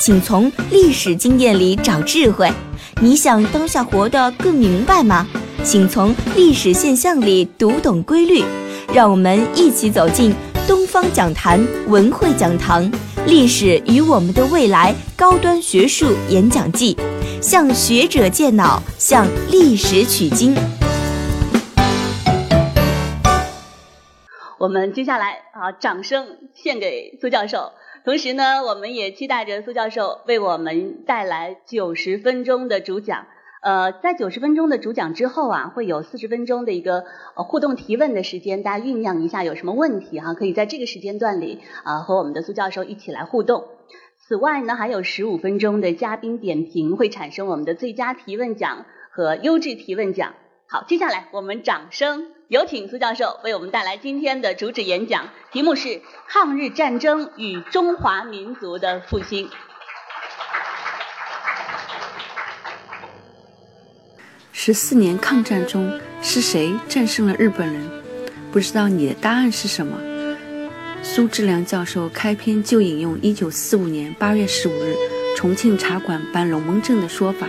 请从历史经验里找智慧。你想当下活得更明白吗？请从历史现象里读懂规律。让我们一起走进东方讲坛文汇讲堂《历史与我们的未来》高端学术演讲季，向学者借脑，向历史取经。我们接下来啊，掌声献给苏教授。同时呢，我们也期待着苏教授为我们带来九十分钟的主讲。呃，在九十分钟的主讲之后啊，会有四十分钟的一个互动提问的时间，大家酝酿一下有什么问题哈，可以在这个时间段里啊和我们的苏教授一起来互动。此外呢，还有十五分钟的嘉宾点评，会产生我们的最佳提问奖和优质提问奖。好，接下来我们掌声有请苏教授为我们带来今天的主旨演讲，题目是《抗日战争与中华民族的复兴》。十四年抗战中是谁战胜了日本人？不知道你的答案是什么？苏志良教授开篇就引用一九四五年八月十五日重庆茶馆办龙门阵的说法，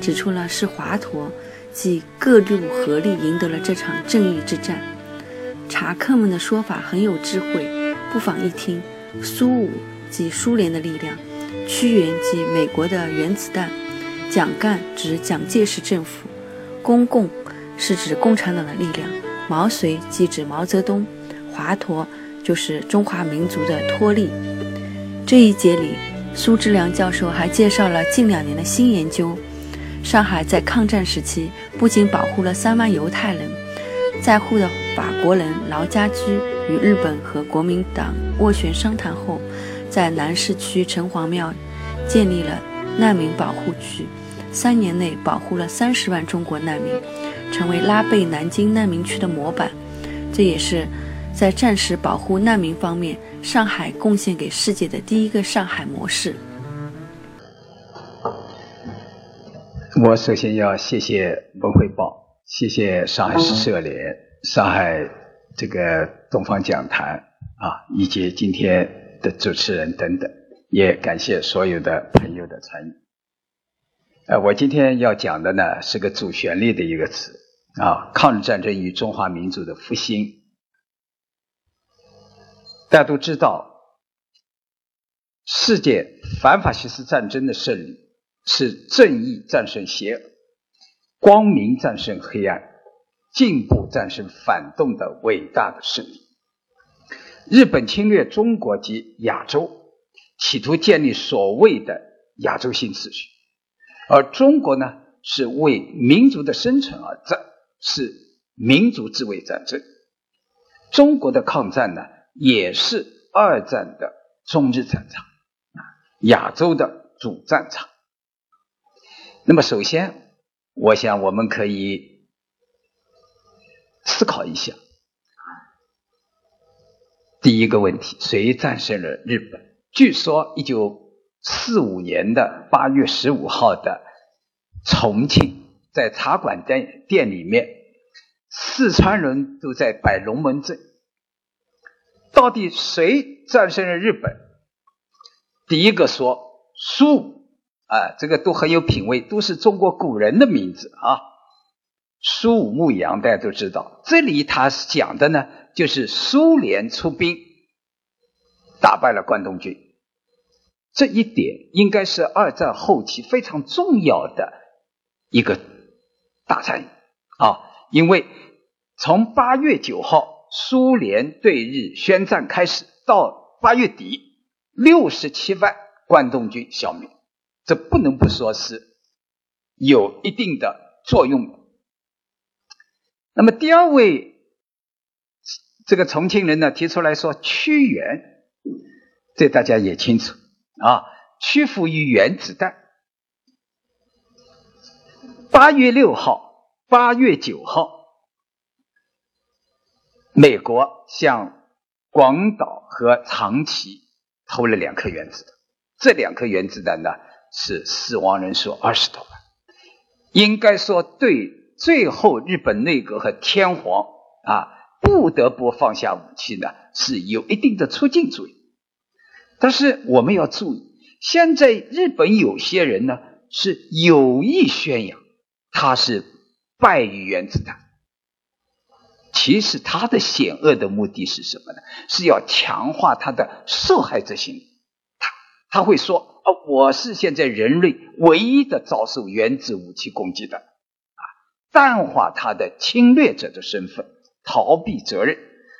指出了是华佗。即各路合力赢得了这场正义之战。茶客们的说法很有智慧，不妨一听。苏武即苏联的力量，屈原即美国的原子弹，蒋干指蒋介石政府，公共是指共产党的力量，毛遂即指毛泽东，华佗就是中华民族的托力。这一节里，苏志良教授还介绍了近两年的新研究。上海在抗战时期不仅保护了三万犹太人，在沪的法国人劳家驹与日本和国民党斡旋商谈后，在南市区城隍庙建立了难民保护区，三年内保护了三十万中国难民，成为拉贝南京难民区的模板。这也是在战时保护难民方面，上海贡献给世界的第一个上海模式。我首先要谢谢文汇报，谢谢上海市社联、上海这个东方讲坛啊，以及今天的主持人等等，也感谢所有的朋友的参与。呃，我今天要讲的呢是个主旋律的一个词啊，抗日战争与中华民族的复兴。大家都知道，世界反法西斯战争的胜利。是正义战胜邪恶，光明战胜黑暗，进步战胜反动的伟大的胜利。日本侵略中国及亚洲，企图建立所谓的亚洲新秩序，而中国呢，是为民族的生存而战，是民族自卫战争。中国的抗战呢，也是二战的中日战场啊，亚洲的主战场。那么，首先，我想我们可以思考一下第一个问题：谁战胜了日本？据说，一九四五年的八月十五号的重庆，在茶馆店店里面，四川人都在摆龙门阵。到底谁战胜了日本？第一个说苏。啊，这个都很有品位，都是中国古人的名字啊。苏武牧羊，大家都知道。这里他讲的呢，就是苏联出兵打败了关东军，这一点应该是二战后期非常重要的一个大战役啊。因为从八月九号苏联对日宣战开始，到八月底，六十七万关东军消灭。这不能不说是有一定的作用。那么第二位这个重庆人呢提出来说屈原，这大家也清楚啊。屈服于原子弹。八月六号、八月九号，美国向广岛和长崎投了两颗原子弹，这两颗原子弹呢是死亡人数二十多万。应该说，对最后日本内阁和天皇啊不得不放下武器呢，是有一定的促进作用。但是我们要注意，现在日本有些人呢是有意宣扬他是败于原子弹，其实他的险恶的目的是什么呢？是要强化他的受害者心理。他他会说：“哦，我是现在人类唯一的遭受原子武器攻击的。”啊，淡化他的侵略者的身份，逃避责任。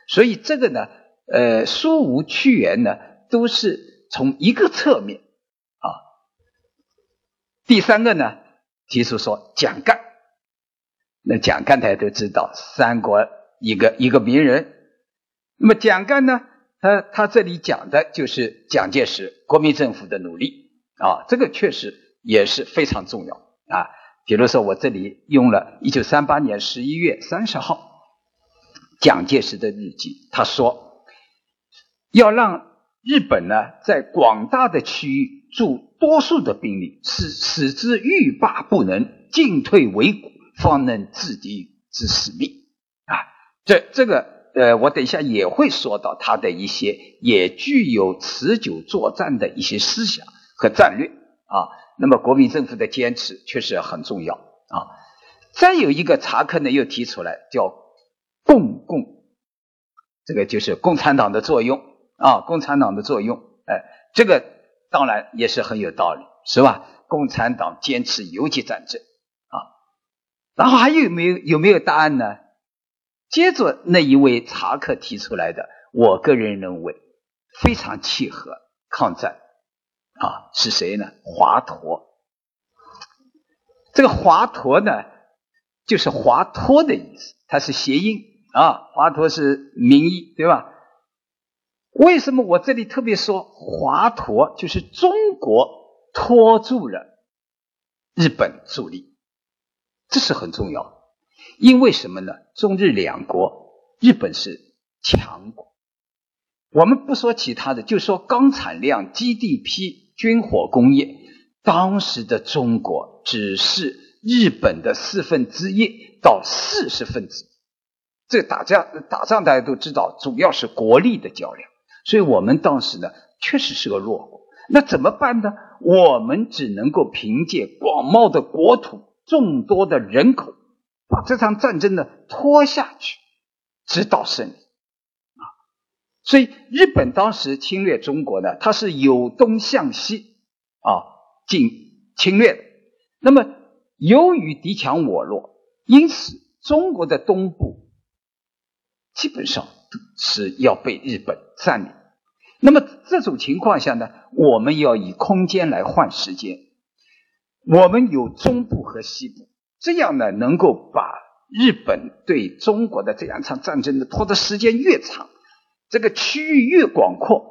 所以这个呢，呃，书无屈原呢。都是从一个侧面啊。第三个呢，提出说蒋干，那蒋干大家都知道，三国一个一个名人。那么蒋干呢，他他这里讲的就是蒋介石国民政府的努力啊，这个确实也是非常重要啊。比如说我这里用了一九三八年十一月三十号蒋介石的日记，他说要让。日本呢，在广大的区域驻多数的兵力，使使之欲罢不能，进退维谷，方能制敌之使命。啊，这这个呃，我等一下也会说到他的一些也具有持久作战的一些思想和战略啊。那么，国民政府的坚持确实很重要啊。再有一个查克呢，又提出来叫共共，这个就是共产党的作用。啊，共产党的作用，哎，这个当然也是很有道理，是吧？共产党坚持游击战争啊，然后还有没有有没有答案呢？接着那一位查克提出来的，我个人认为非常契合抗战啊，是谁呢？华佗。这个华佗呢，就是华佗的意思，它是谐音啊，华佗是名医，对吧？为什么我这里特别说华佗就是中国拖住了日本助力，这是很重要。因为什么呢？中日两国，日本是强国。我们不说其他的，就说钢产量、GDP、军火工业，当时的中国只是日本的四分之一到四十分之。这打架打仗，大家都知道，主要是国力的较量。所以我们当时呢，确实是个弱国。那怎么办呢？我们只能够凭借广袤的国土、众多的人口，把这场战争呢拖下去，直到胜利。啊，所以日本当时侵略中国呢，它是由东向西啊进侵略的。那么由于敌强我弱，因此中国的东部基本上。是要被日本占领。那么这种情况下呢，我们要以空间来换时间。我们有中部和西部，这样呢，能够把日本对中国的这样一场战争的拖的时间越长，这个区域越广阔，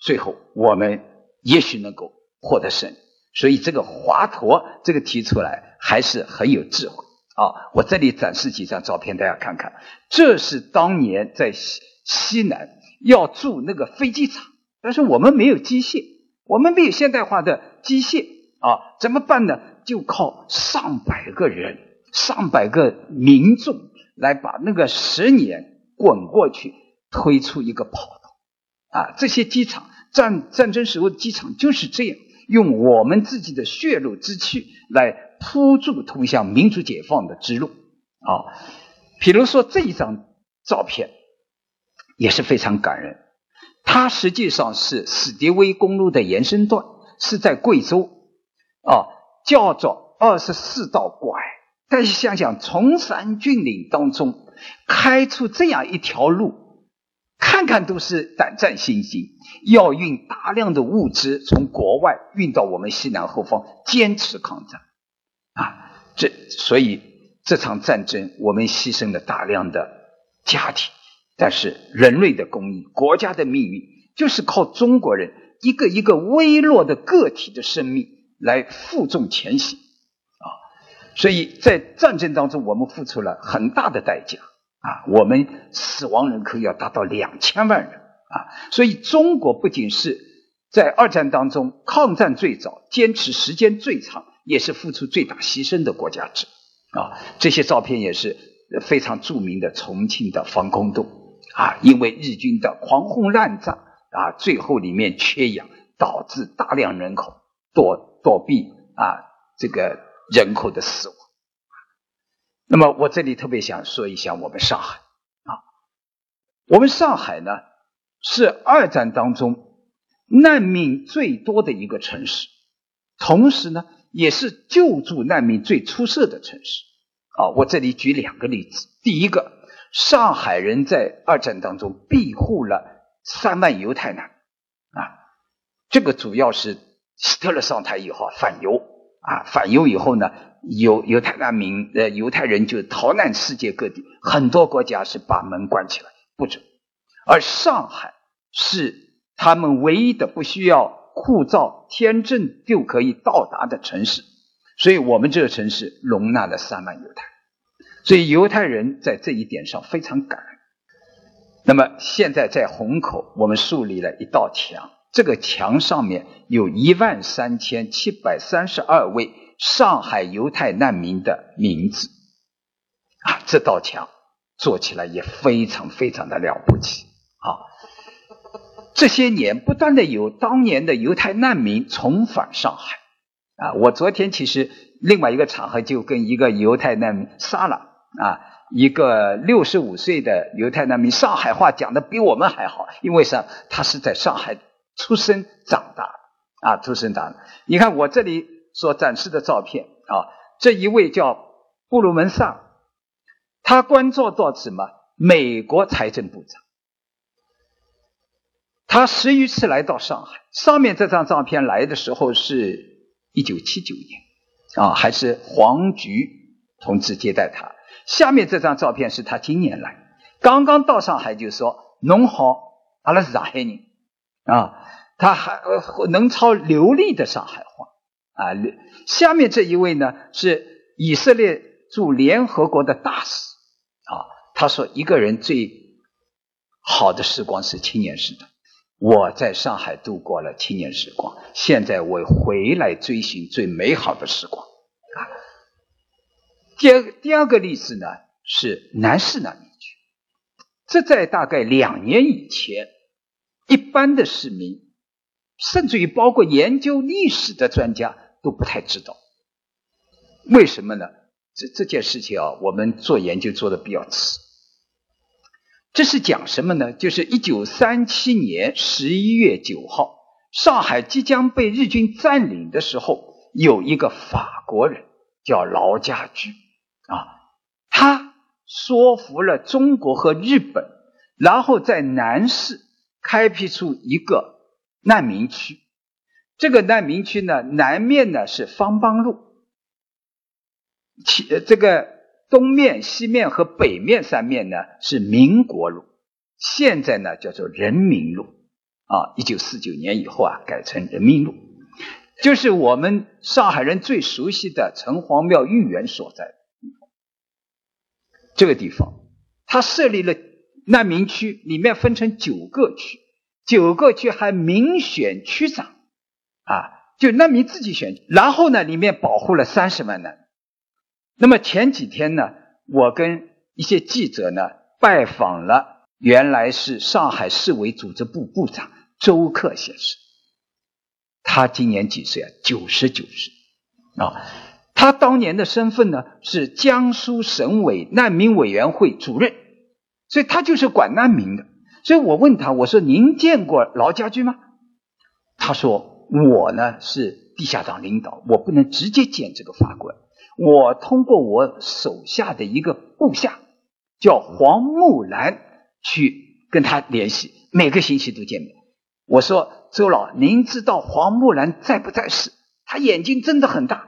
最后我们也许能够获得胜利。所以这个华佗这个提出来还是很有智慧。啊，我这里展示几张照片，大家看看。这是当年在西西南要筑那个飞机场，但是我们没有机械，我们没有现代化的机械啊，怎么办呢？就靠上百个人、上百个民众来把那个十年滚过去，推出一个跑道。啊，这些机场战战争时候的机场就是这样，用我们自己的血肉之躯来。铺筑通向民主解放的之路啊！比如说这一张照片也是非常感人。它实际上是史迪威公路的延伸段，是在贵州啊，叫做二十四道拐。但是想想，崇山峻岭当中开出这样一条路，看看都是胆战心惊。要运大量的物资从国外运到我们西南后方，坚持抗战。啊，这所以这场战争我们牺牲了大量的家庭，但是人类的公益、国家的命运，就是靠中国人一个一个微弱的个体的生命来负重前行啊！所以在战争当中，我们付出了很大的代价啊！我们死亡人口要达到两千万人啊！所以中国不仅是在二战当中抗战最早、坚持时间最长，也是付出最大牺牲的国家之啊！这些照片也是非常著名的重庆的防空洞啊，因为日军的狂轰滥炸。啊，最后里面缺氧，导致大量人口躲躲避啊，这个人口的死亡。那么我这里特别想说一下我们上海啊，我们上海呢是二战当中难民最多的一个城市，同时呢也是救助难民最出色的城市啊。我这里举两个例子，第一个，上海人在二战当中庇护了。三万犹太难啊，这个主要是希特勒上台以后反犹啊，反犹以后呢，犹犹太难民呃犹太人就逃难世界各地，很多国家是把门关起来不准，而上海是他们唯一的不需要护照签证就可以到达的城市，所以我们这个城市容纳了三万犹太，所以犹太人在这一点上非常感恩。那么现在在虹口，我们树立了一道墙，这个墙上面有一万三千七百三十二位上海犹太难民的名字，啊，这道墙做起来也非常非常的了不起啊！这些年不断的有当年的犹太难民重返上海，啊，我昨天其实另外一个场合就跟一个犹太难民杀了啊。一个六十五岁的犹太难民，上海话讲的比我们还好，因为啥？他是在上海出生长大啊，出生长大。你看我这里所展示的照片啊，这一位叫布鲁门萨，他官做到什么？美国财政部长。他十余次来到上海，上面这张照片来的时候是一九七九年啊，还是黄菊同志接待他。下面这张照片是他今年来，刚刚到上海就说：“侬好，阿拉是上海人啊。”他还能操流利的上海话啊。下面这一位呢是以色列驻联合国的大使啊。他说：“一个人最好的时光是青年时代，我在上海度过了青年时光，现在我回来追寻最美好的时光啊。”第二第二个例子呢是南市难民区，这在大概两年以前，一般的市民，甚至于包括研究历史的专家都不太知道，为什么呢？这这件事情啊，我们做研究做的比较迟。这是讲什么呢？就是一九三七年十一月九号，上海即将被日军占领的时候，有一个法国人叫劳家驹。啊，他说服了中国和日本，然后在南市开辟出一个难民区。这个难民区呢，南面呢是方邦路，其这个东面、西面和北面三面呢是民国路，现在呢叫做人民路。啊，一九四九年以后啊改成人民路，就是我们上海人最熟悉的城隍庙御园所在。这个地方，他设立了难民区，里面分成九个区，九个区还民选区长，啊，就难民自己选。然后呢，里面保护了三十万难。那么前几天呢，我跟一些记者呢拜访了，原来是上海市委组织部部长周克先生，他今年几岁啊？九十九岁啊。他当年的身份呢是江苏省委难民委员会主任，所以他就是管难民的。所以我问他，我说您见过劳家驹吗？他说我呢是地下党领导，我不能直接见这个法官，我通过我手下的一个部下叫黄木兰去跟他联系，每个星期都见面。我说周老，您知道黄木兰在不在世？他眼睛睁得很大。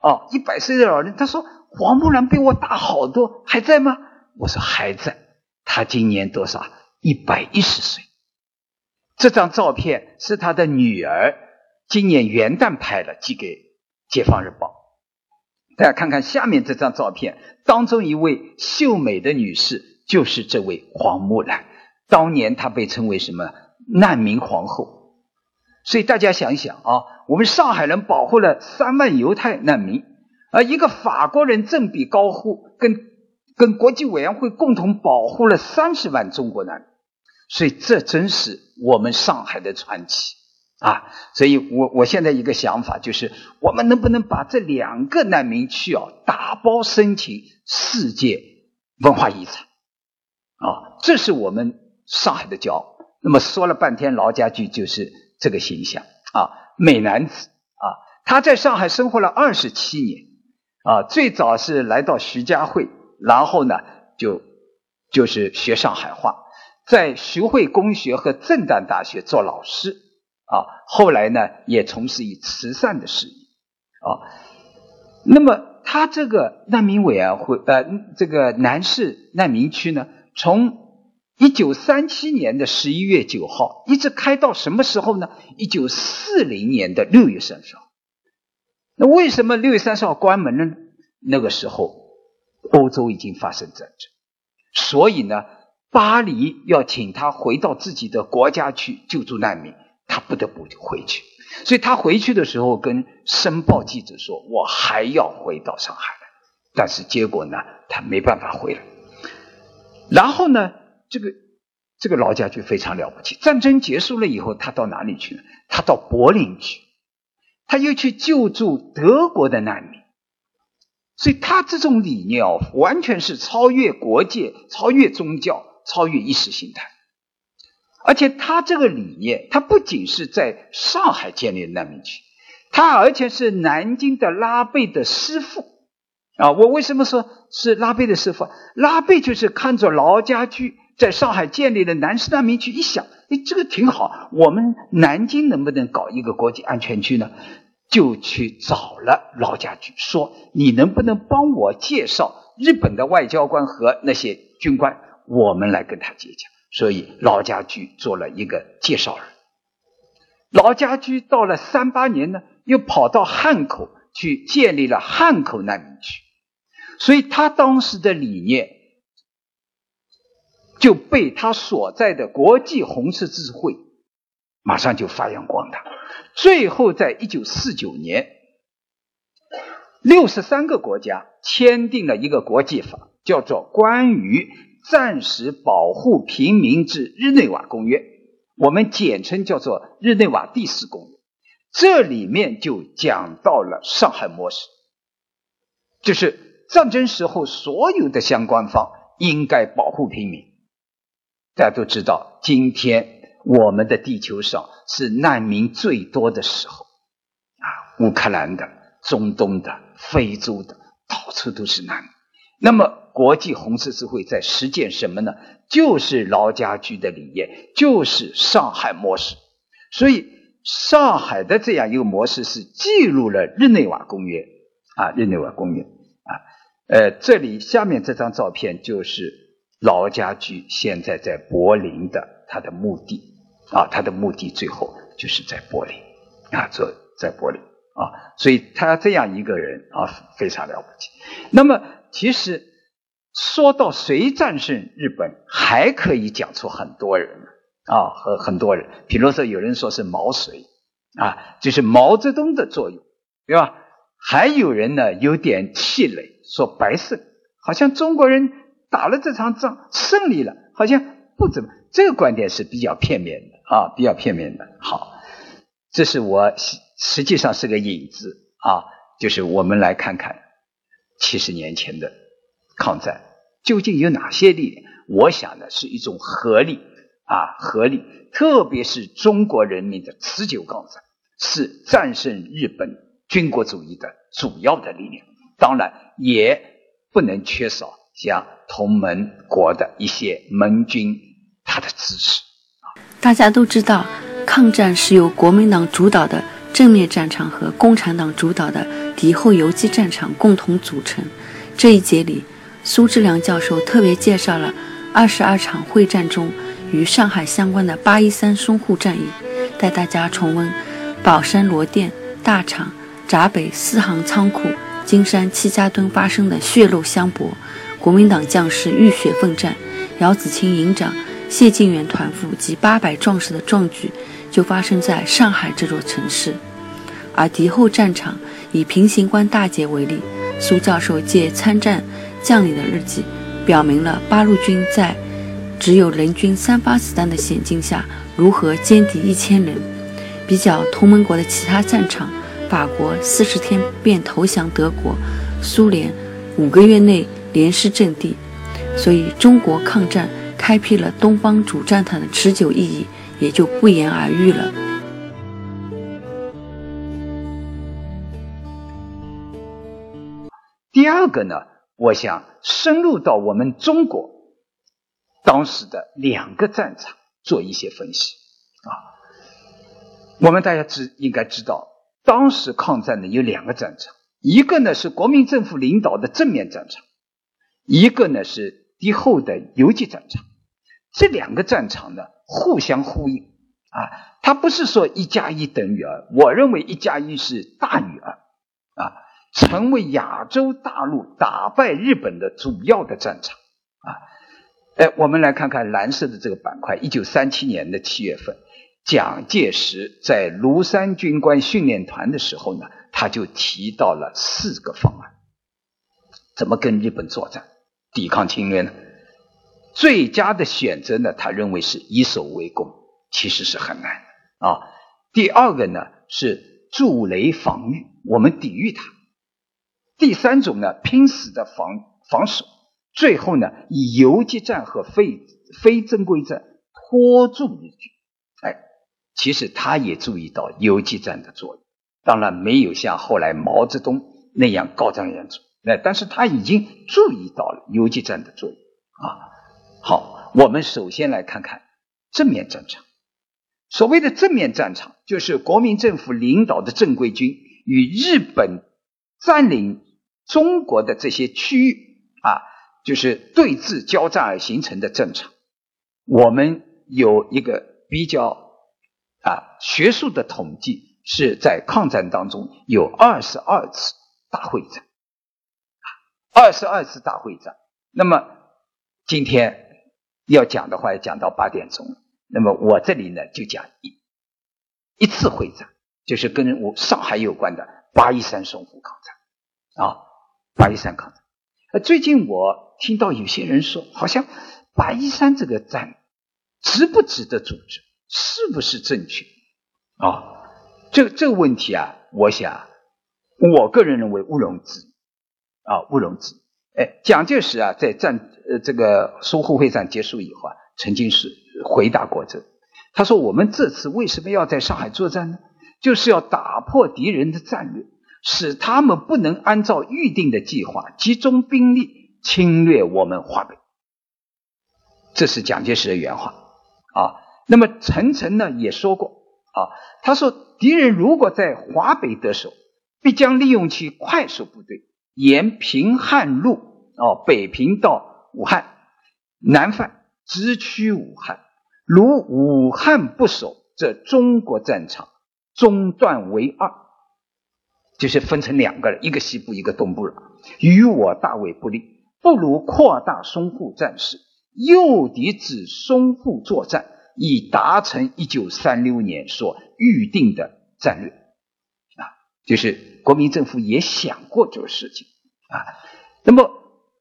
哦，一百岁的老人，他说黄木兰比我大好多，还在吗？我说还在。他今年多少？一百一十岁。这张照片是他的女儿今年元旦拍的，寄给《解放日报》。大家看看下面这张照片，当中一位秀美的女士就是这位黄木兰。当年她被称为什么难民皇后？所以大家想一想啊，我们上海人保护了三万犹太难民，而一个法国人振臂高呼，跟跟国际委员会共同保护了三十万中国难民。所以这真是我们上海的传奇。啊，所以我我现在一个想法就是，我们能不能把这两个难民区啊打包申请世界文化遗产？啊，这是我们上海的骄傲。那么说了半天，劳家驹就是这个形象啊，美男子啊，他在上海生活了二十七年啊，最早是来到徐家汇，然后呢就就是学上海话，在徐汇公学和震旦大学做老师。啊，后来呢，也从事于慈善的事业啊。那么，他这个难民委员会，呃，这个南市难民区呢，从一九三七年的十一月九号一直开到什么时候呢？一九四零年的六月三十号。那为什么六月三十号关门呢？那个时候，欧洲已经发生战争，所以呢，巴黎要请他回到自己的国家去救助难民。他不得不回去，所以他回去的时候跟《申报》记者说：“我还要回到上海来。”但是结果呢，他没办法回来。然后呢，这个这个老家就非常了不起。战争结束了以后，他到哪里去呢？他到柏林去，他又去救助德国的难民。所以他这种理念哦，完全是超越国界、超越宗教、超越意识形态。而且他这个理念，他不仅是在上海建立难民区，他而且是南京的拉贝的师傅啊！我为什么说是拉贝的师傅？拉贝就是看着劳家驹在上海建立了南市难民区，一想，哎，这个挺好，我们南京能不能搞一个国际安全区呢？就去找了老家具，说你能不能帮我介绍日本的外交官和那些军官，我们来跟他结交。所以老家具做了一个介绍人。老家具到了三八年呢，又跑到汉口去建立了汉口难民区，所以他当时的理念就被他所在的国际红十字会马上就发扬光大。最后，在一九四九年，六十三个国家签订了一个国际法，叫做《关于》。暂时保护平民之日内瓦公约，我们简称叫做日内瓦第四公约。这里面就讲到了上海模式，就是战争时候所有的相关方应该保护平民。大家都知道，今天我们的地球上是难民最多的时候啊，乌克兰的、中东的、非洲的，到处都是难民。那么。国际红十字会在实践什么呢？就是劳家驹的理念，就是上海模式。所以，上海的这样一个模式是记录了日内瓦公约啊，日内瓦公约啊。呃，这里下面这张照片就是劳家驹现在在柏林的他的墓地啊，他的目的最后就是在柏林啊，这在柏林啊。所以他这样一个人啊，非常了不起。那么，其实。说到谁战胜日本，还可以讲出很多人啊，和很多人。比如说，有人说是毛遂啊，就是毛泽东的作用，对吧？还有人呢，有点气馁，说白胜，好像中国人打了这场仗胜利了，好像不怎么。这个观点是比较片面的啊，比较片面的。好，这是我实际上是个引子啊，就是我们来看看七十年前的。抗战究竟有哪些力量？我想呢，是一种合力啊，合力，特别是中国人民的持久抗战，是战胜日本军国主义的主要的力量。当然，也不能缺少像同盟国的一些盟军他的支持。大家都知道，抗战是由国民党主导的正面战场和共产党主导的敌后游击战场共同组成。这一节里。苏志良教授特别介绍了二十二场会战中与上海相关的八一三淞沪战役，带大家重温宝山罗店、大厂、闸北四行仓库、金山七家墩发生的血肉相搏，国民党将士浴血奋战，姚子青营长、谢晋元团副及八百壮士的壮举，就发生在上海这座城市。而敌后战场以平型关大捷为例，苏教授借参战将领的日记，表明了八路军在只有人均三发子弹的险境下，如何歼敌一千人。比较同盟国的其他战场，法国四十天便投降德国，苏联五个月内连失阵地，所以中国抗战开辟了东方主战场的持久意义，也就不言而喻了。第二个呢，我想深入到我们中国当时的两个战场做一些分析啊。我们大家知应该知道，当时抗战呢有两个战场，一个呢是国民政府领导的正面战场，一个呢是敌后的游击战场。这两个战场呢互相呼应啊，它不是说一加一等于二，我认为一加一是大于二啊。成为亚洲大陆打败日本的主要的战场啊！哎，我们来看看蓝色的这个板块。一九三七年的七月份，蒋介石在庐山军官训练团的时候呢，他就提到了四个方案：怎么跟日本作战、抵抗侵略呢？最佳的选择呢，他认为是以守为攻，其实是很难的啊。第二个呢是筑雷防御，我们抵御它。第三种呢，拼死的防防守，最后呢，以游击战和非非正规战拖住日军。哎，其实他也注意到游击战的作用，当然没有像后来毛泽东那样高瞻远瞩。哎，但是他已经注意到了游击战的作用啊。好，我们首先来看看正面战场。所谓的正面战场，就是国民政府领导的正规军与日本占领。中国的这些区域啊，就是对峙交战而形成的战场。我们有一个比较啊学术的统计，是在抗战当中有二十二次大会战，二十二次大会战。那么今天要讲的话，要讲到八点钟。那么我这里呢，就讲一一次会战，就是跟我上海有关的八一三淞沪抗战啊。八一三抗战，呃，最近我听到有些人说，好像八一三这个战值不值得组织，是不是正确啊？这这个问题啊，我想，我个人认为毋庸置疑啊，毋庸置疑。哎，蒋介石啊，在战呃这个淞沪会战结束以后啊，曾经是回答过这，他说：“我们这次为什么要在上海作战呢？就是要打破敌人的战略。”使他们不能按照预定的计划集中兵力侵略我们华北，这是蒋介石的原话啊。那么陈诚呢也说过啊，他说敌人如果在华北得手，必将利用其快速部队沿平汉路哦北平到武汉，南犯直趋武汉。如武汉不守，则中国战场中断为二。就是分成两个，一个西部，一个东部了，与我大为不利。不如扩大淞沪战事，诱敌至淞沪作战，以达成一九三六年所预定的战略。就是国民政府也想过这个事情啊。那么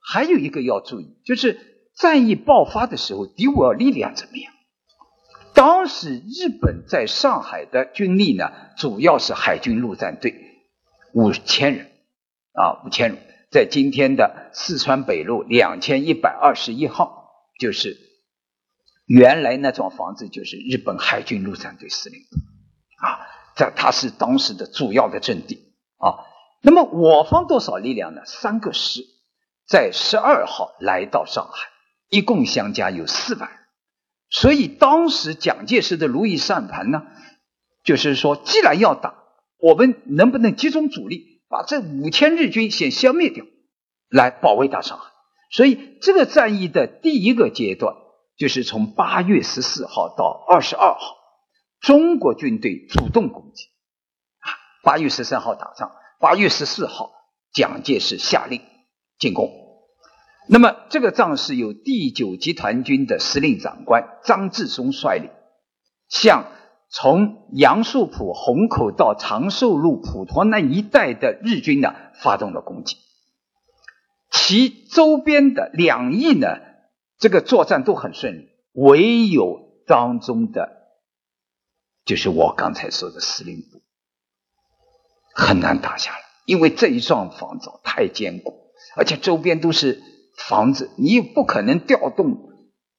还有一个要注意，就是战役爆发的时候，敌我力量怎么样？当时日本在上海的军力呢，主要是海军陆战队。五千人啊，五千人，在今天的四川北路两千一百二十一号，就是原来那幢房子，就是日本海军陆战队司令部啊，这它是当时的主要的阵地啊。那么我方多少力量呢？三个师在十二号来到上海，一共相加有四万人。所以当时蒋介石的如意算盘呢，就是说，既然要打。我们能不能集中主力，把这五千日军先消灭掉，来保卫大上海？所以这个战役的第一个阶段就是从八月十四号到二十二号，中国军队主动攻击。啊，八月十三号打仗，八月十四号，蒋介石下令进攻。那么这个仗是由第九集团军的司令长官张治中率领，向从杨树浦、虹口到长寿路、普陀那一带的日军呢发动了攻击。其周边的两翼呢，这个作战都很顺利，唯有当中的，就是我刚才说的司令部很难打下来，因为这一幢房子太坚固，而且周边都是房子，你又不可能调动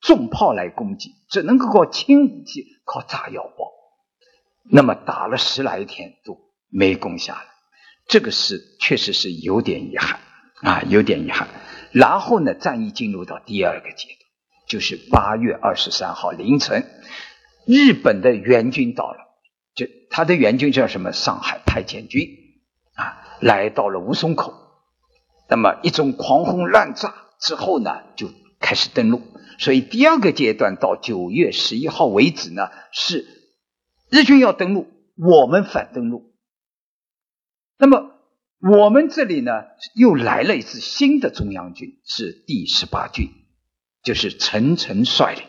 重炮来攻击，只能够靠轻武器，靠炸药包。那么打了十来天都没攻下来，这个是确实是有点遗憾。啊，有点遗憾。然后呢，战役进入到第二个阶段，就是八月二十三号凌晨，日本的援军到了，就他的援军叫什么？上海派遣军啊，来到了吴淞口。那么一种狂轰滥炸之后呢，就开始登陆。所以第二个阶段到九月十一号为止呢，是日军要登陆，我们反登陆。那么。我们这里呢，又来了一支新的中央军，是第十八军，就是陈诚率领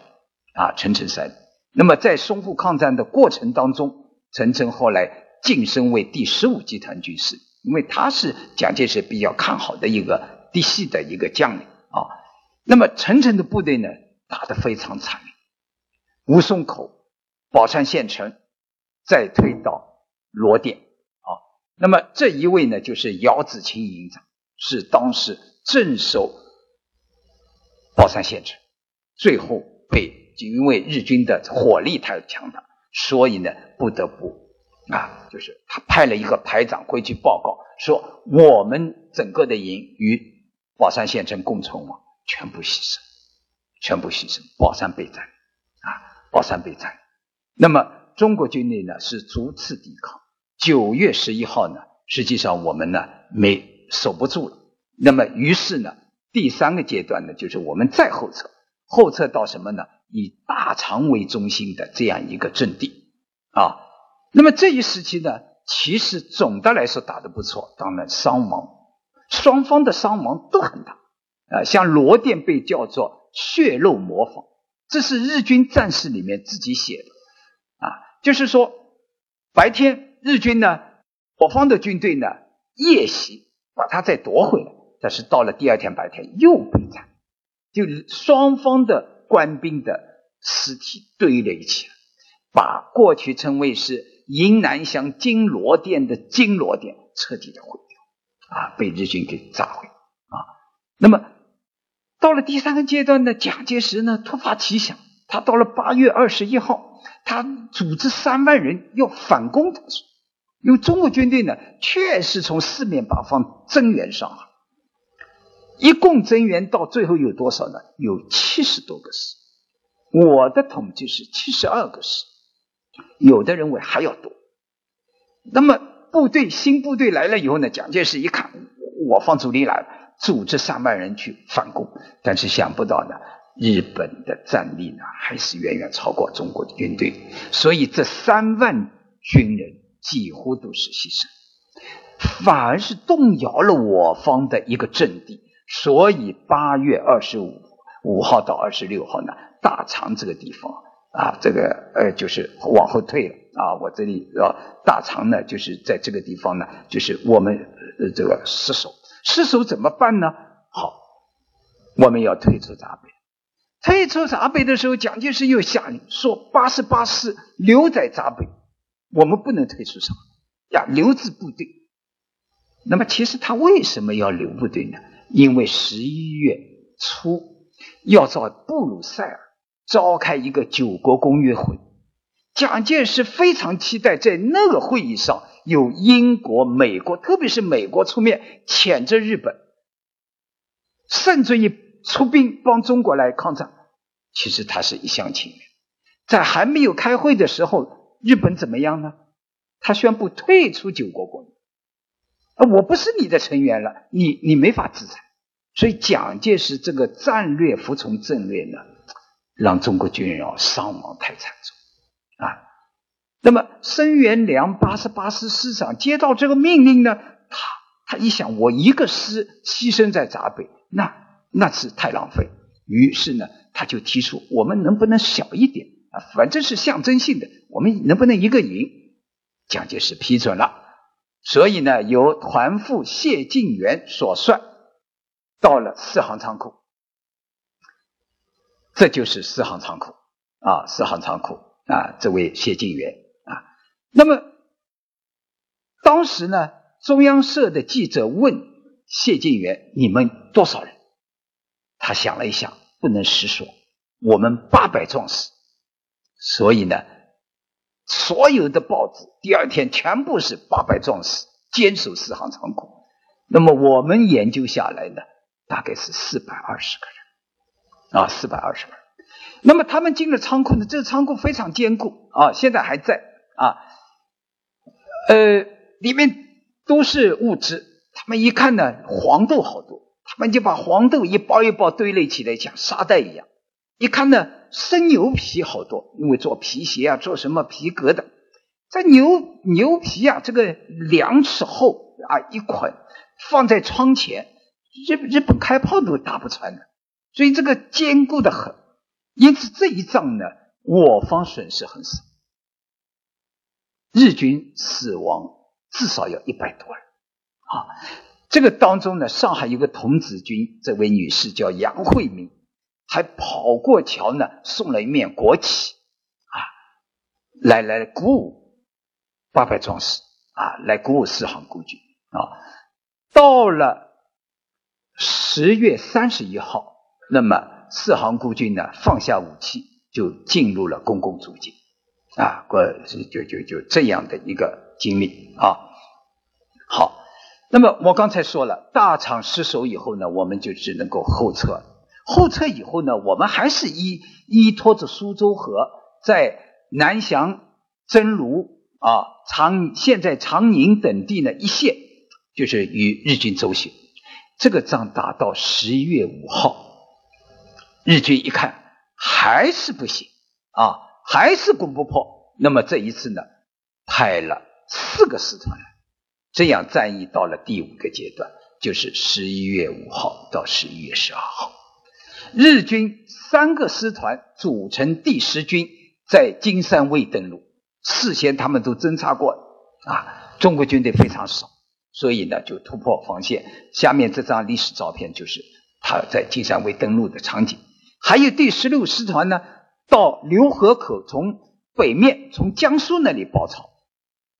啊，陈诚率领。那么在淞沪抗战的过程当中，陈诚后来晋升为第十五集团军师，因为他是蒋介石比较看好的一个嫡系的一个将领啊。那么陈诚的部队呢，打得非常惨烈，吴淞口、宝山县城，再推到罗店啊。那么这一位呢，就是姚子青营长，是当时镇守宝山县城，最后被就因为日军的火力太强大，所以呢不得不啊，就是他派了一个排长回去报告说，我们整个的营与宝山县城共存亡，全部牺牲，全部牺牲，宝山被占啊，宝山被占。那么中国军队呢是逐次抵抗。九月十一号呢，实际上我们呢没守不住了。那么于是呢，第三个阶段呢，就是我们再后撤，后撤到什么呢？以大肠为中心的这样一个阵地啊。那么这一时期呢，其实总的来说打得不错，当然伤亡，双方的伤亡都很大啊。像罗店被叫做血肉模仿，这是日军战士里面自己写的啊，就是说白天。日军呢，我方的军队呢，夜袭把他再夺回来，但是到了第二天白天又被占，就是双方的官兵的尸体堆了一起，把过去称为是云南乡金罗店的金罗店彻底的毁掉，啊，被日军给炸毁啊。那么到了第三个阶段呢，蒋介石呢突发奇想，他到了八月二十一号，他组织三万人要反攻。因为中国军队呢，确实从四面八方增援上海，一共增援到最后有多少呢？有七十多个师，我的统计是七十二个师，有的认为还要多。那么部队新部队来了以后呢，蒋介石一看我方主力来了，组织三万人去反攻，但是想不到呢，日本的战力呢还是远远超过中国的军队，所以这三万军人。几乎都是牺牲，反而是动摇了我方的一个阵地。所以八月二十五五号到二十六号呢，大肠这个地方啊，这个呃就是往后退了啊。我这里啊，大肠呢就是在这个地方呢，就是我们呃这个失守，失守怎么办呢？好，我们要退出闸北。退出闸北的时候，蒋介石又下令说，八十八师留在闸北。我们不能退出上呀，留置部队。那么，其实他为什么要留部队呢？因为十一月初要在布鲁塞尔召开一个九国公约会，蒋介石非常期待在那个会议上有英国、美国，特别是美国出面谴责日本，甚至于出兵帮中国来抗战。其实他是一厢情愿，在还没有开会的时候。日本怎么样呢？他宣布退出九国公约，啊我不是你的成员了，你你没法制裁。所以蒋介石这个战略服从战略呢，让中国军人啊伤亡太惨重啊。那么申元良八十八师师长接到这个命令呢，他他一想，我一个师牺牲在闸北，那那是太浪费。于是呢，他就提出，我们能不能小一点啊？反正是象征性的，我们能不能一个营？蒋介石批准了，所以呢，由团副谢晋元所率，到了四行仓库，这就是四行仓库。啊，四行仓库。啊，这位谢晋元。啊，那么当时呢，中央社的记者问谢晋元：“你们多少人？”他想了一想，不能实说，我们八百壮士，所以呢。所有的报纸第二天全部是八百壮士坚守四行仓库。那么我们研究下来呢，大概是四百二十个人啊，四百二十个人。那么他们进了仓库呢，这个仓库非常坚固啊，现在还在啊。呃，里面都是物资。他们一看呢，黄豆好多，他们就把黄豆一包一包堆垒起来，像沙袋一样。一看呢。生牛皮好多，因为做皮鞋啊，做什么皮革的。这牛牛皮啊，这个两尺厚啊，一捆放在窗前，日日本开炮都打不穿的，所以这个坚固的很。因此这一仗呢，我方损失很少，日军死亡至少要一百多人啊。这个当中呢，上海有个童子军，这位女士叫杨慧明。还跑过桥呢，送了一面国旗啊，来来鼓舞八百壮士啊，来鼓舞四行孤军啊。到了十月三十一号，那么四行孤军呢放下武器，就进入了公共租界啊，过就就就这样的一个经历啊。好，那么我刚才说了，大厂失守以后呢，我们就只能够后撤。后撤以后呢，我们还是依依托着苏州河，在南翔、真卢啊、长现在长宁等地呢一线，就是与日军周旋。这个仗打到十一月五号，日军一看还是不行啊，还是攻不破。那么这一次呢，派了四个师团，这样战役到了第五个阶段，就是十一月五号到十一月十二号。日军三个师团组成第十军，在金山卫登陆。事先他们都侦察过啊，中国军队非常少，所以呢就突破防线。下面这张历史照片就是他在金山卫登陆的场景。还有第十六师团呢，到浏河口从北面从江苏那里包抄，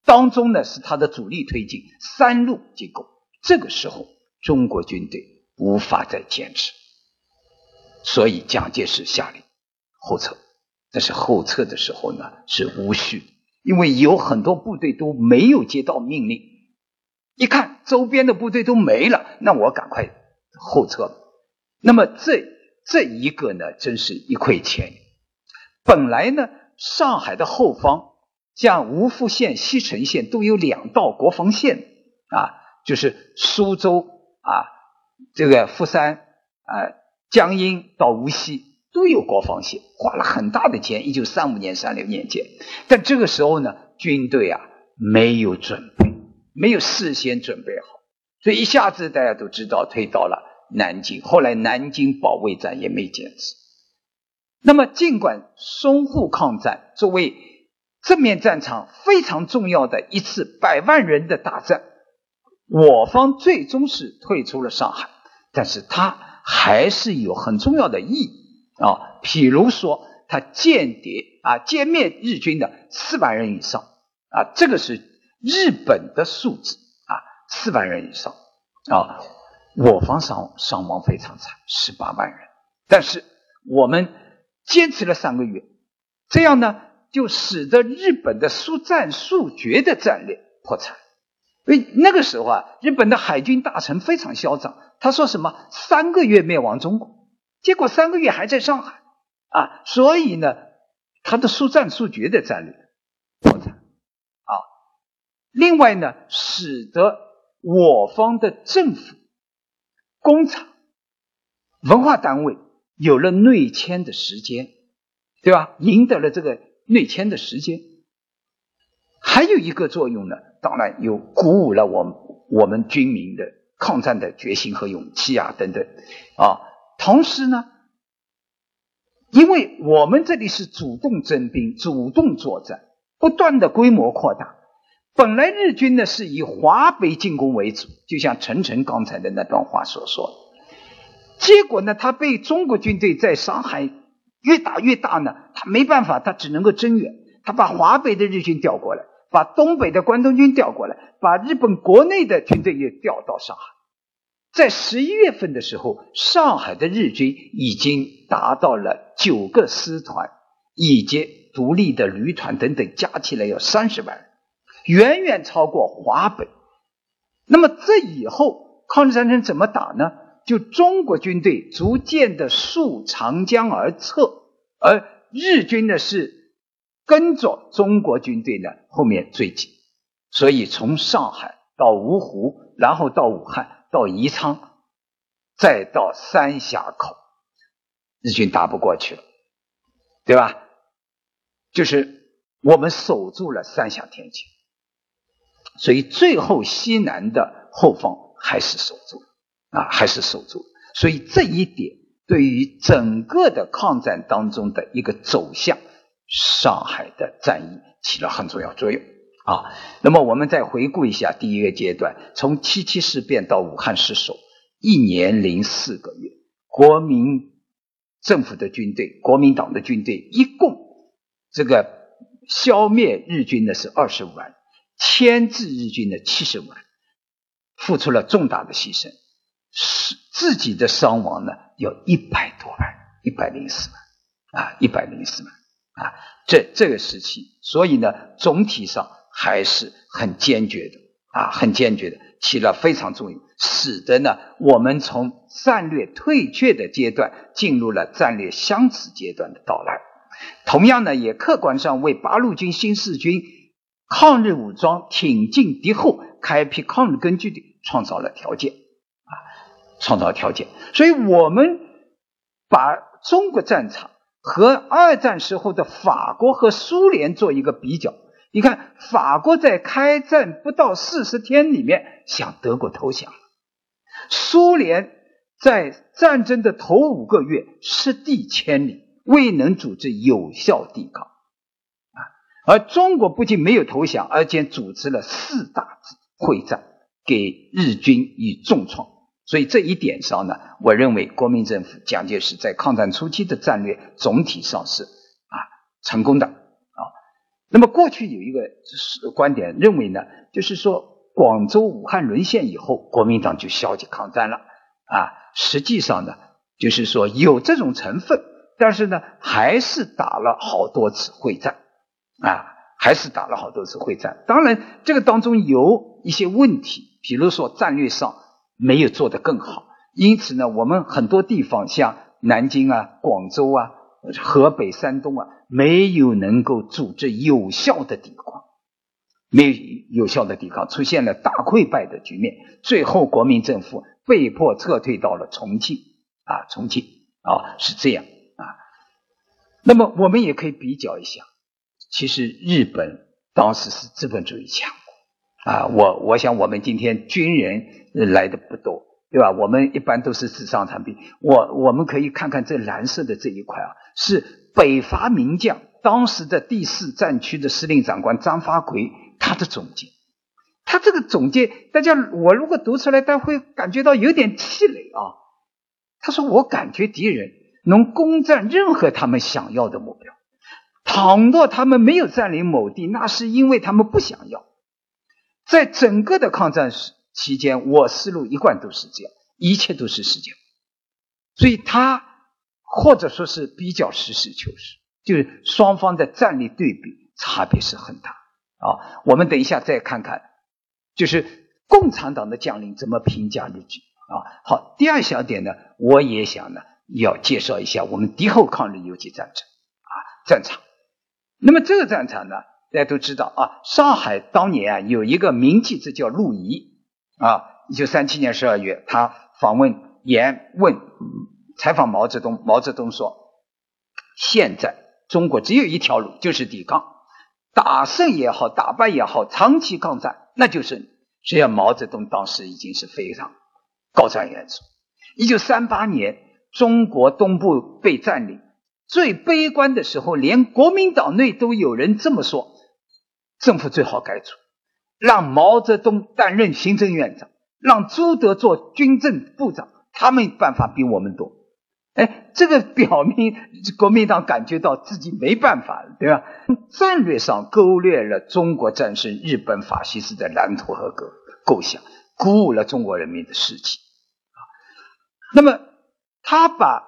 当中呢是他的主力推进，三路进攻。这个时候，中国军队无法再坚持。所以蒋介石下令后撤，但是后撤的时候呢是无序，因为有很多部队都没有接到命令，一看周边的部队都没了，那我赶快后撤。那么这这一个呢，真是一溃千里。本来呢，上海的后方像吴福县、西城县都有两道国防线啊，就是苏州啊，这个富山啊。江阴到无锡都有国防线，花了很大的钱。一九三五年、三六年建，但这个时候呢，军队啊没有准备，没有事先准备好，所以一下子大家都知道推到了南京。后来南京保卫战也没坚持。那么，尽管淞沪抗战作为正面战场非常重要的一次百万人的大战，我方最终是退出了上海，但是他。还是有很重要的意义啊，譬如说，他间谍啊歼灭日军的四万人以上啊，这个是日本的数字啊，四万人以上啊，我方伤伤亡非常惨，十八万人，但是我们坚持了三个月，这样呢，就使得日本的速战速决的战略破产。因为那个时候啊，日本的海军大臣非常嚣张。他说什么？三个月灭亡中国，结果三个月还在上海啊！所以呢，他的速战速决的战略破产啊。另外呢，使得我方的政府、工厂、文化单位有了内迁的时间对吧？赢得了这个内迁的时间。还有一个作用呢，当然有鼓舞了我们我们军民的抗战的决心和勇气啊，等等啊。同时呢，因为我们这里是主动征兵、主动作战，不断的规模扩大。本来日军呢是以华北进攻为主，就像陈诚刚才的那段话所说。结果呢，他被中国军队在上海越打越大呢，他没办法，他只能够增援，他把华北的日军调过来。把东北的关东军调过来，把日本国内的军队也调到上海。在十一月份的时候，上海的日军已经达到了九个师团以及独立的旅团等等，加起来有三十万人，远远超过华北。那么这以后抗日战争怎么打呢？就中国军队逐渐的溯长江而撤，而日军呢是。跟着中国军队呢后面追击，所以从上海到芜湖，然后到武汉，到宜昌，再到三峡口，日军打不过去了，对吧？就是我们守住了三峡天堑，所以最后西南的后方还是守住了啊，还是守住了。所以这一点对于整个的抗战当中的一个走向。上海的战役起了很重要作用啊。那么我们再回顾一下第一个阶段，从七七事变到武汉失守，一年零四个月，国民政府的军队、国民党的军队一共这个消灭日军的是二十五万，牵制日军的七十万，付出了重大的牺牲，是自己的伤亡呢有一百多万，一百零四万啊，一百零四万。啊，这这个时期，所以呢，总体上还是很坚决的啊，很坚决的，起了非常重要，使得呢，我们从战略退却的阶段进入了战略相持阶段的到来。同样呢，也客观上为八路军新四军抗日武装挺进敌后、开辟抗日根据地创造了条件啊，创造条件。所以我们把中国战场。和二战时候的法国和苏联做一个比较，你看，法国在开战不到四十天里面向德国投降，苏联在战争的头五个月失地千里，未能组织有效抵抗，啊，而中国不仅没有投降，而且组织了四大会战，给日军以重创。所以这一点上呢，我认为国民政府蒋介石在抗战初期的战略总体上是啊成功的啊。那么过去有一个观点认为呢，就是说广州、武汉沦陷以后，国民党就消极抗战了啊。实际上呢，就是说有这种成分，但是呢，还是打了好多次会战啊，还是打了好多次会战。当然，这个当中有一些问题，比如说战略上。没有做得更好，因此呢，我们很多地方像南京啊、广州啊、河北、山东啊，没有能够组织有效的抵抗，没有有效的抵抗，出现了大溃败的局面。最后，国民政府被迫撤退到了重庆啊，重庆啊是这样啊。那么，我们也可以比较一下，其实日本当时是资本主义强。啊，我我想我们今天军人来的不多，对吧？我们一般都是纸上谈兵。我我们可以看看这蓝色的这一块啊，是北伐名将当时的第四战区的司令长官张发奎他的总结。他这个总结，大家我如果读出来，大家会感觉到有点气馁啊。他说：“我感觉敌人能攻占任何他们想要的目标，倘若他们没有占领某地，那是因为他们不想要。”在整个的抗战时期间，我思路一贯都是这样，一切都是时间，所以他或者说是比较实事求是，就是双方的战力对比差别是很大啊。我们等一下再看看，就是共产党的将领怎么评价日军啊。好，第二小点呢，我也想呢要介绍一下我们敌后抗日游击战争啊战场。那么这个战场呢？大家都知道啊，上海当年啊有一个名记者叫陆仪啊，一九三七年十二月，他访问延问采访毛泽东，毛泽东说：“现在中国只有一条路，就是抵抗，打胜也好，打败也好，长期抗战，那就是。实际上，毛泽东当时已经是非常高瞻远瞩。一九三八年，中国东部被占领，最悲观的时候，连国民党内都有人这么说：政府最好改组，让毛泽东担任行政院长，让朱德做军政部长，他们办法比我们多。哎，这个表明 国民党感觉到自己没办法了，对吧？战略上勾勒了中国战胜日本法西斯的蓝图和构构想，鼓舞了中国人民的士气啊。那么，他把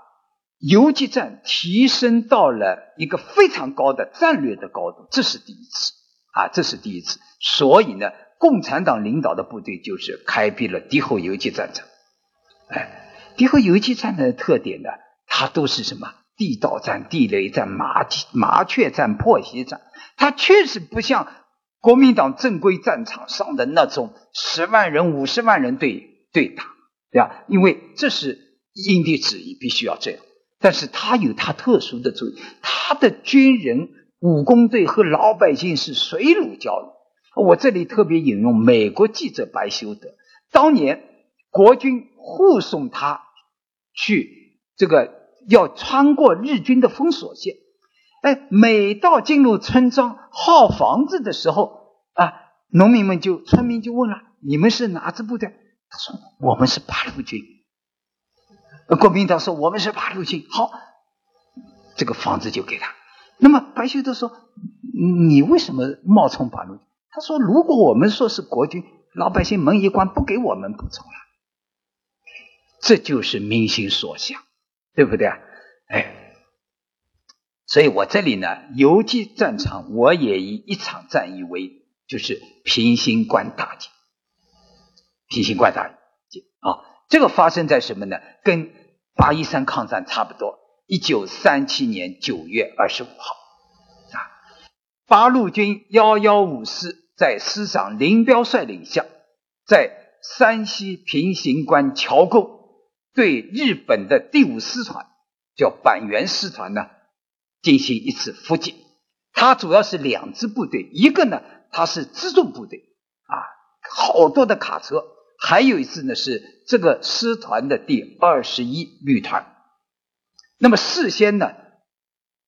游击战提升到了一个非常高的战略的高度，这是第一次啊，这是第一次。所以呢，共产党领导的部队就是开辟了敌后游击战场，哎。敌后游击战的特点呢，它都是什么？地道战、地雷战、麻麻雀战、破袭战。它确实不像国民党正规战场上的那种十万人、五十万人对对打，对吧？因为这是因地制宜，必须要这样。但是它有它特殊的作用，它的军人、武工队和老百姓是水乳交融。我这里特别引用美国记者白修德，当年国军护送他。去这个要穿过日军的封锁线，哎，每到进入村庄耗房子的时候啊，农民们就村民就问了：“你们是哪支部队？”他说：“我们是八路军。”国民党说：“我们是八路军。”好，这个房子就给他。那么白修德说：“你为什么冒充八路？”他说：“如果我们说是国军，老百姓门一关，不给我们补充了。”这就是民心所向，对不对啊？哎，所以我这里呢，游击战场，我也以一场战役为，就是平型关大捷。平型关大捷啊，这个发生在什么呢？跟八一三抗战差不多。一九三七年九月二十五号啊，八路军幺幺五师在师长林彪率领下，在山西平型关桥沟。对日本的第五师团，叫板垣师团呢，进行一次伏击。它主要是两支部队，一个呢它是辎重部队啊，好多的卡车；还有一支呢是这个师团的第二十一旅团。那么事先呢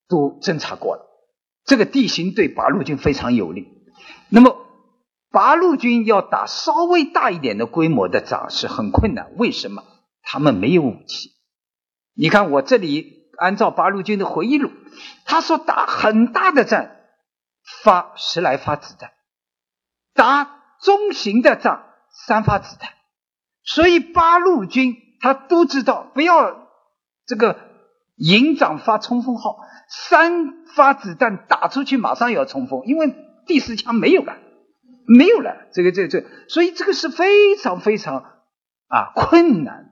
都侦查过了，这个地形对八路军非常有利。那么八路军要打稍微大一点的规模的仗是很困难，为什么？他们没有武器，你看我这里按照八路军的回忆录，他说打很大的仗发十来发子弹，打中型的仗三发子弹，所以八路军他都知道不要这个营长发冲锋号，三发子弹打出去马上要冲锋，因为第四枪没有了，没有了，这个这这，所以这个是非常非常啊困难。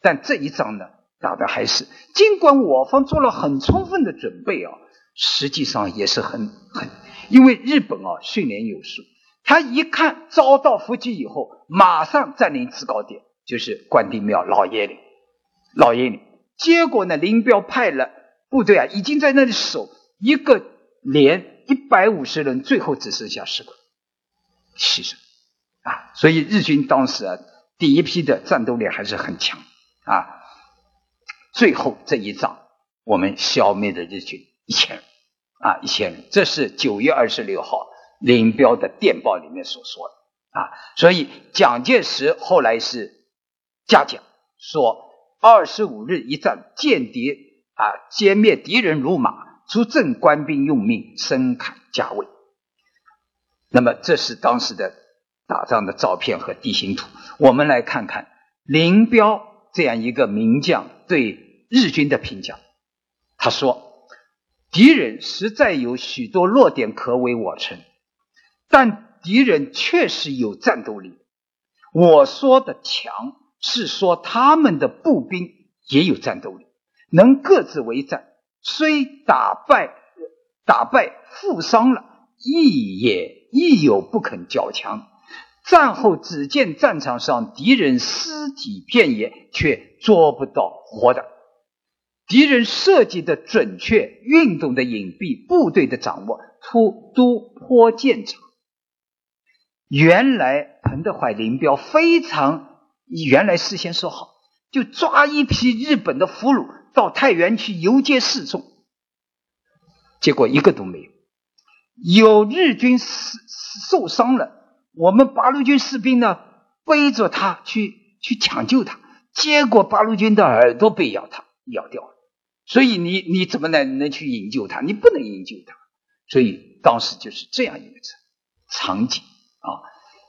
但这一仗呢，打的还是尽管我方做了很充分的准备啊，实际上也是很很，因为日本啊训练有素，他一看遭到伏击以后，马上占领制高点，就是关帝庙老爷岭，老爷岭。结果呢，林彪派了部队啊，已经在那里守，一个连一百五十人，最后只剩下十个牺牲啊，所以日军当时啊，第一批的战斗力还是很强。啊，最后这一仗，我们消灭的日军一千人，啊，一千人，这是九月二十六号林彪的电报里面所说的啊。所以蒋介石后来是嘉奖说，二十五日一战，间谍啊歼灭敌人如马，出阵官兵用命，深砍加位。那么这是当时的打仗的照片和地形图，我们来看看林彪。这样一个名将对日军的评价，他说：“敌人实在有许多弱点可为我称，但敌人确实有战斗力。我说的强，是说他们的步兵也有战斗力，能各自为战。虽打败打败负伤了，亦也亦有不肯交强。”战后只见战场上敌人尸体遍野，却捉不到活的。敌人设计的准确，运动的隐蔽，部队的掌握，突都颇见长。原来彭德怀、林彪非常，原来事先说好，就抓一批日本的俘虏到太原去游街示众，结果一个都没有。有日军受受伤了，我们八路军士兵呢背着他去去抢救他，结果八路军的耳朵被咬他咬掉了。所以你你怎么能能去营救他？你不能营救他。所以当时就是这样一个场景啊。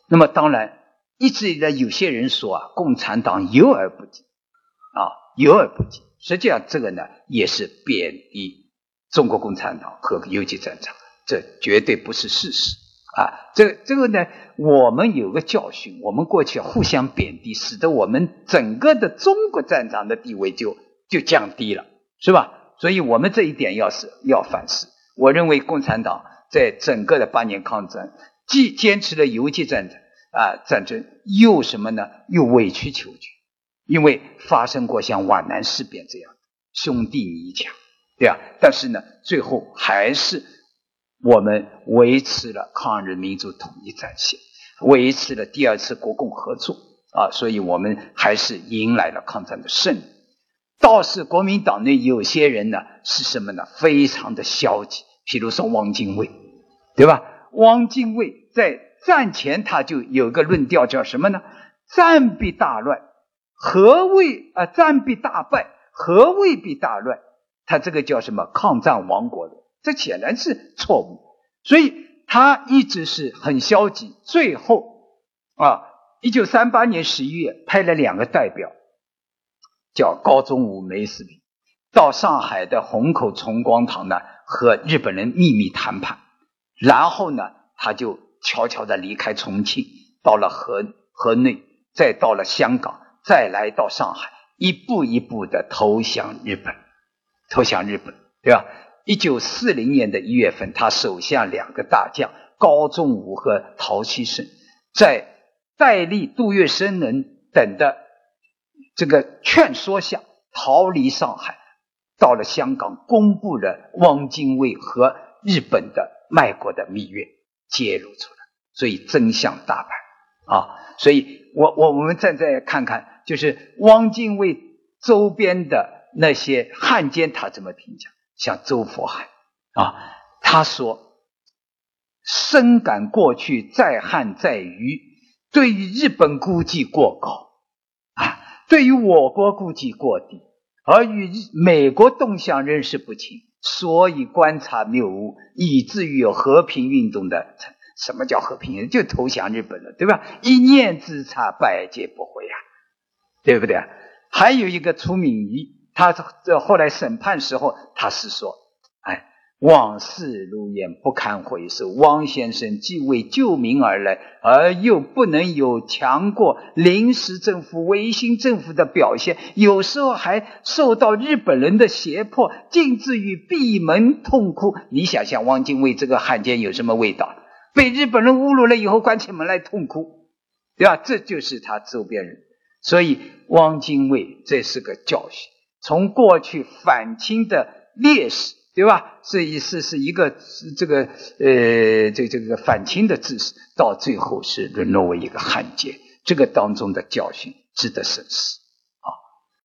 那么当然，一直以来有些人说啊，共产党有而不及啊，有而不及。实际上这个呢，也是贬低中国共产党和游击战场，这绝对不是事实啊。这这个呢，我们有个教训，我们过去互相贬低，使得我们整个的中国战场的地位就就降低了。是吧？所以我们这一点要是要反思。我认为共产党在整个的八年抗战，既坚持了游击战争啊战争，又什么呢？又委曲求全，因为发生过像皖南事变这样的兄弟泥墙，对吧？但是呢，最后还是我们维持了抗日民族统一战线，维持了第二次国共合作啊，所以我们还是迎来了抗战的胜利。倒是国民党内有些人呢，是什么呢？非常的消极。比如说汪精卫，对吧？汪精卫在战前他就有个论调，叫什么呢？战必大乱，何谓啊？战必大败，何谓必大乱？他这个叫什么？抗战亡国的，这显然是错误。所以他一直是很消极。最后啊，一九三八年十一月派了两个代表。叫高宗武、梅思平到上海的虹口崇光堂呢，和日本人秘密谈判，然后呢，他就悄悄的离开重庆，到了河河内，再到了香港，再来到上海，一步一步的投降日本，投降日本，对吧？一九四零年的一月份，他手下两个大将高宗武和陶希圣，在戴笠、杜月笙人等的。这个劝说下逃离上海，到了香港，公布了汪精卫和日本的卖国的密约，揭露出来，所以真相大白啊！所以我我我们再再看看，就是汪精卫周边的那些汉奸，他怎么评价？像周佛海啊，他说：“深感过去在汉在于，对于日本估计过高啊。”对于我国估计过低，而与美国动向认识不清，所以观察谬误，以至于有和平运动的成。什么叫和平？就投降日本了，对吧？一念之差，百劫不回啊，对不对？还有一个楚敏仪，他这后来审判时候，他是说。哎往事如烟，不堪回首。汪先生既为救民而来，而又不能有强过临时政府、维新政府的表现，有时候还受到日本人的胁迫，竟至于闭门痛哭。你想想，汪精卫这个汉奸有什么味道？被日本人侮辱了以后，关起门来痛哭，对吧？这就是他周边人。所以，汪精卫这是个教训。从过去反清的烈士。对吧？这意思是一个这个呃，这这个反清的志士，到最后是沦落为一个汉奸，这个当中的教训值得深思。